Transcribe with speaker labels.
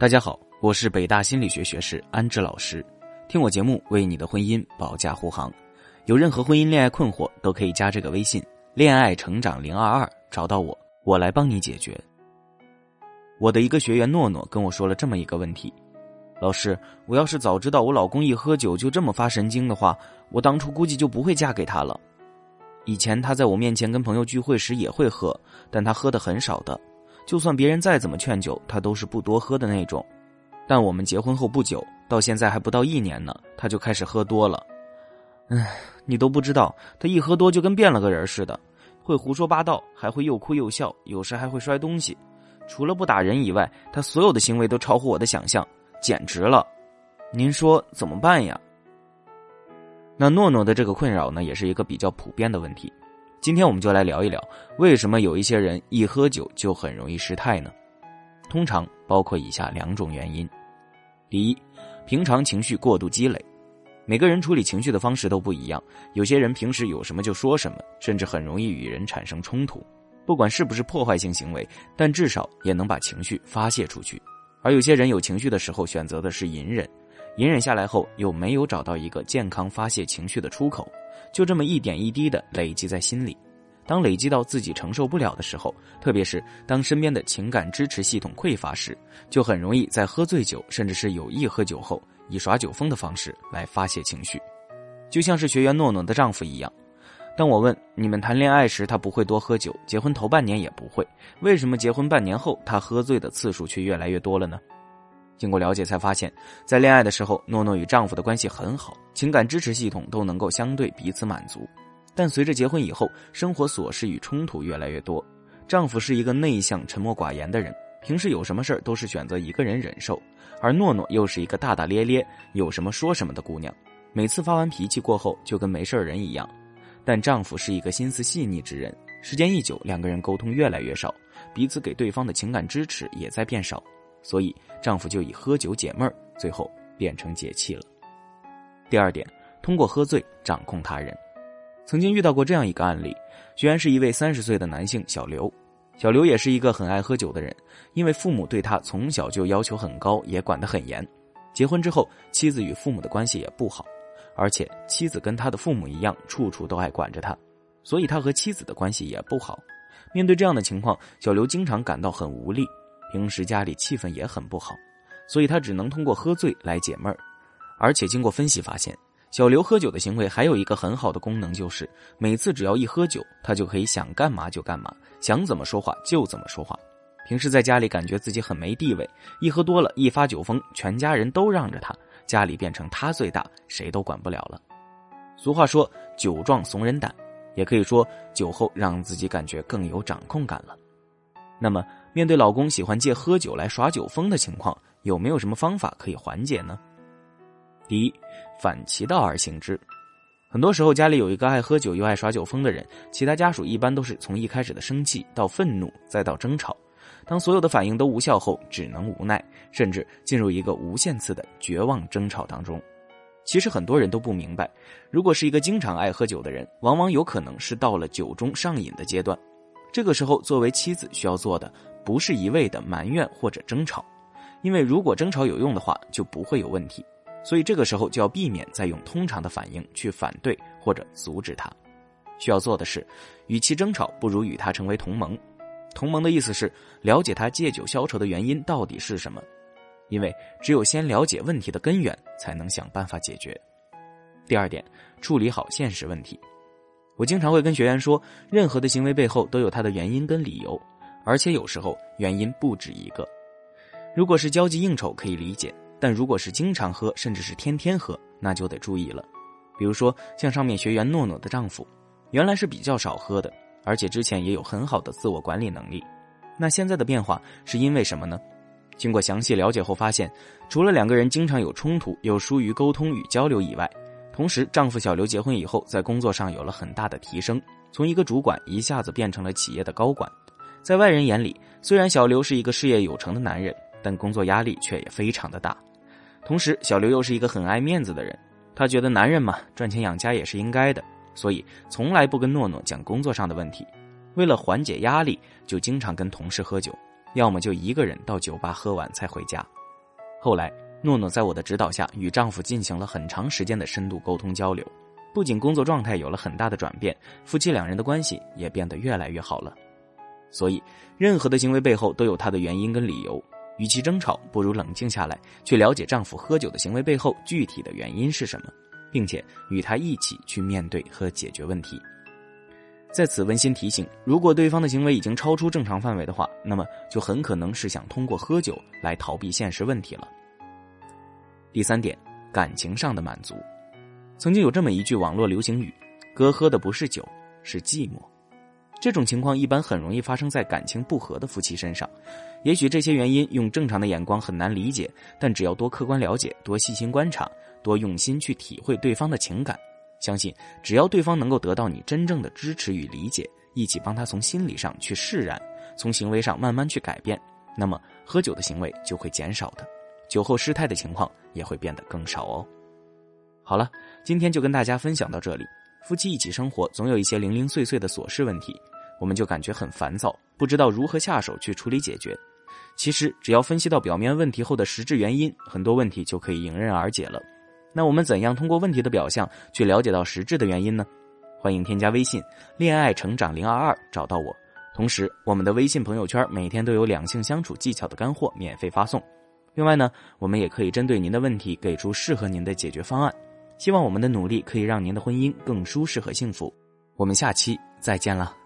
Speaker 1: 大家好，我是北大心理学学士安志老师，听我节目为你的婚姻保驾护航。有任何婚姻恋爱困惑，都可以加这个微信“恋爱成长零二二”找到我，我来帮你解决。我的一个学员诺诺跟我说了这么一个问题：老师，我要是早知道我老公一喝酒就这么发神经的话，我当初估计就不会嫁给他了。以前他在我面前跟朋友聚会时也会喝，但他喝的很少的。就算别人再怎么劝酒，他都是不多喝的那种。但我们结婚后不久，到现在还不到一年呢，他就开始喝多了。唉，你都不知道，他一喝多就跟变了个人似的，会胡说八道，还会又哭又笑，有时还会摔东西。除了不打人以外，他所有的行为都超乎我的想象，简直了。您说怎么办呀？那诺诺的这个困扰呢，也是一个比较普遍的问题。今天我们就来聊一聊，为什么有一些人一喝酒就很容易失态呢？通常包括以下两种原因：第一，平常情绪过度积累。每个人处理情绪的方式都不一样，有些人平时有什么就说什么，甚至很容易与人产生冲突。不管是不是破坏性行为，但至少也能把情绪发泄出去。而有些人有情绪的时候选择的是隐忍，隐忍下来后又没有找到一个健康发泄情绪的出口。就这么一点一滴的累积在心里，当累积到自己承受不了的时候，特别是当身边的情感支持系统匮乏时，就很容易在喝醉酒，甚至是有意喝酒后，以耍酒疯的方式来发泄情绪。就像是学员诺诺的丈夫一样，当我问你们谈恋爱时他不会多喝酒，结婚头半年也不会，为什么结婚半年后他喝醉的次数却越来越多了呢？经过了解才发现，在恋爱的时候，诺诺与丈夫的关系很好，情感支持系统都能够相对彼此满足。但随着结婚以后，生活琐事与冲突越来越多。丈夫是一个内向、沉默寡言的人，平时有什么事儿都是选择一个人忍受；而诺诺又是一个大大咧咧、有什么说什么的姑娘，每次发完脾气过后就跟没事人一样。但丈夫是一个心思细腻之人，时间一久，两个人沟通越来越少，彼此给对方的情感支持也在变少。所以，丈夫就以喝酒解闷儿，最后变成解气了。第二点，通过喝醉掌控他人。曾经遇到过这样一个案例，居然是一位三十岁的男性小刘。小刘也是一个很爱喝酒的人，因为父母对他从小就要求很高，也管得很严。结婚之后，妻子与父母的关系也不好，而且妻子跟他的父母一样，处处都爱管着他，所以他和妻子的关系也不好。面对这样的情况，小刘经常感到很无力。平时家里气氛也很不好，所以他只能通过喝醉来解闷儿。而且经过分析发现，小刘喝酒的行为还有一个很好的功能，就是每次只要一喝酒，他就可以想干嘛就干嘛，想怎么说话就怎么说话。平时在家里感觉自己很没地位，一喝多了，一发酒疯，全家人都让着他，家里变成他最大，谁都管不了了。俗话说“酒壮怂人胆”，也可以说酒后让自己感觉更有掌控感了。那么。面对老公喜欢借喝酒来耍酒疯的情况，有没有什么方法可以缓解呢？第一，反其道而行之。很多时候，家里有一个爱喝酒又爱耍酒疯的人，其他家属一般都是从一开始的生气到愤怒，再到争吵。当所有的反应都无效后，只能无奈，甚至进入一个无限次的绝望争吵当中。其实很多人都不明白，如果是一个经常爱喝酒的人，往往有可能是到了酒中上瘾的阶段。这个时候，作为妻子需要做的。不是一味的埋怨或者争吵，因为如果争吵有用的话，就不会有问题。所以这个时候就要避免再用通常的反应去反对或者阻止他。需要做的是，与其争吵，不如与他成为同盟。同盟的意思是了解他借酒消愁的原因到底是什么，因为只有先了解问题的根源，才能想办法解决。第二点，处理好现实问题。我经常会跟学员说，任何的行为背后都有它的原因跟理由。而且有时候原因不止一个，如果是交际应酬可以理解，但如果是经常喝，甚至是天天喝，那就得注意了。比如说像上面学员诺诺的丈夫，原来是比较少喝的，而且之前也有很好的自我管理能力，那现在的变化是因为什么呢？经过详细了解后发现，除了两个人经常有冲突，又疏于沟通与交流以外，同时丈夫小刘结婚以后，在工作上有了很大的提升，从一个主管一下子变成了企业的高管。在外人眼里，虽然小刘是一个事业有成的男人，但工作压力却也非常的大。同时，小刘又是一个很爱面子的人，他觉得男人嘛，赚钱养家也是应该的，所以从来不跟诺诺讲工作上的问题。为了缓解压力，就经常跟同事喝酒，要么就一个人到酒吧喝完才回家。后来，诺诺在我的指导下与丈夫进行了很长时间的深度沟通交流，不仅工作状态有了很大的转变，夫妻两人的关系也变得越来越好了。所以，任何的行为背后都有它的原因跟理由。与其争吵，不如冷静下来，去了解丈夫喝酒的行为背后具体的原因是什么，并且与他一起去面对和解决问题。在此温馨提醒：如果对方的行为已经超出正常范围的话，那么就很可能是想通过喝酒来逃避现实问题了。第三点，感情上的满足。曾经有这么一句网络流行语：“哥喝的不是酒，是寂寞。”这种情况一般很容易发生在感情不和的夫妻身上。也许这些原因用正常的眼光很难理解，但只要多客观了解、多细心观察、多用心去体会对方的情感，相信只要对方能够得到你真正的支持与理解，一起帮他从心理上去释然，从行为上慢慢去改变，那么喝酒的行为就会减少的，酒后失态的情况也会变得更少哦。好了，今天就跟大家分享到这里。夫妻一起生活，总有一些零零碎碎的琐事问题，我们就感觉很烦躁，不知道如何下手去处理解决。其实，只要分析到表面问题后的实质原因，很多问题就可以迎刃而解了。那我们怎样通过问题的表象去了解到实质的原因呢？欢迎添加微信“恋爱成长零二二”找到我。同时，我们的微信朋友圈每天都有两性相处技巧的干货免费发送。另外呢，我们也可以针对您的问题给出适合您的解决方案。希望我们的努力可以让您的婚姻更舒适和幸福。我们下期再见了。